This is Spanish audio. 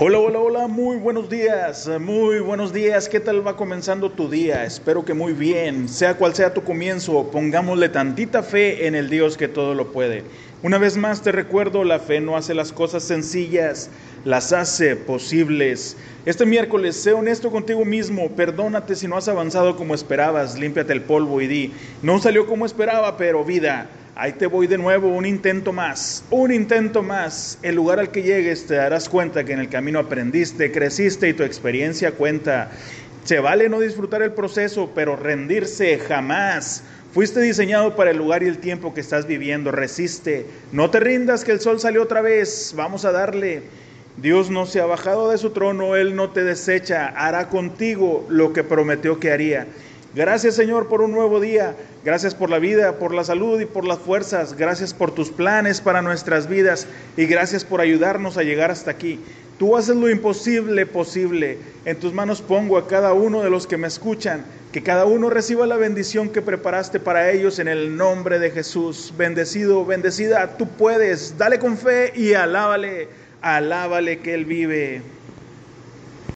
Hola, hola, hola, muy buenos días, muy buenos días. ¿Qué tal va comenzando tu día? Espero que muy bien. Sea cual sea tu comienzo, pongámosle tantita fe en el Dios que todo lo puede. Una vez más te recuerdo, la fe no hace las cosas sencillas, las hace posibles. Este miércoles, sé honesto contigo mismo, perdónate si no has avanzado como esperabas, límpiate el polvo y di, no salió como esperaba, pero vida. Ahí te voy de nuevo, un intento más, un intento más. El lugar al que llegues te darás cuenta que en el camino aprendiste, creciste y tu experiencia cuenta. Se vale no disfrutar el proceso, pero rendirse jamás. Fuiste diseñado para el lugar y el tiempo que estás viviendo. Resiste. No te rindas que el sol salió otra vez. Vamos a darle. Dios no se ha bajado de su trono, Él no te desecha, hará contigo lo que prometió que haría. Gracias Señor por un nuevo día. Gracias por la vida, por la salud y por las fuerzas. Gracias por tus planes para nuestras vidas y gracias por ayudarnos a llegar hasta aquí. Tú haces lo imposible posible. En tus manos pongo a cada uno de los que me escuchan. Que cada uno reciba la bendición que preparaste para ellos en el nombre de Jesús. Bendecido, bendecida, tú puedes. Dale con fe y alábale, alábale que Él vive.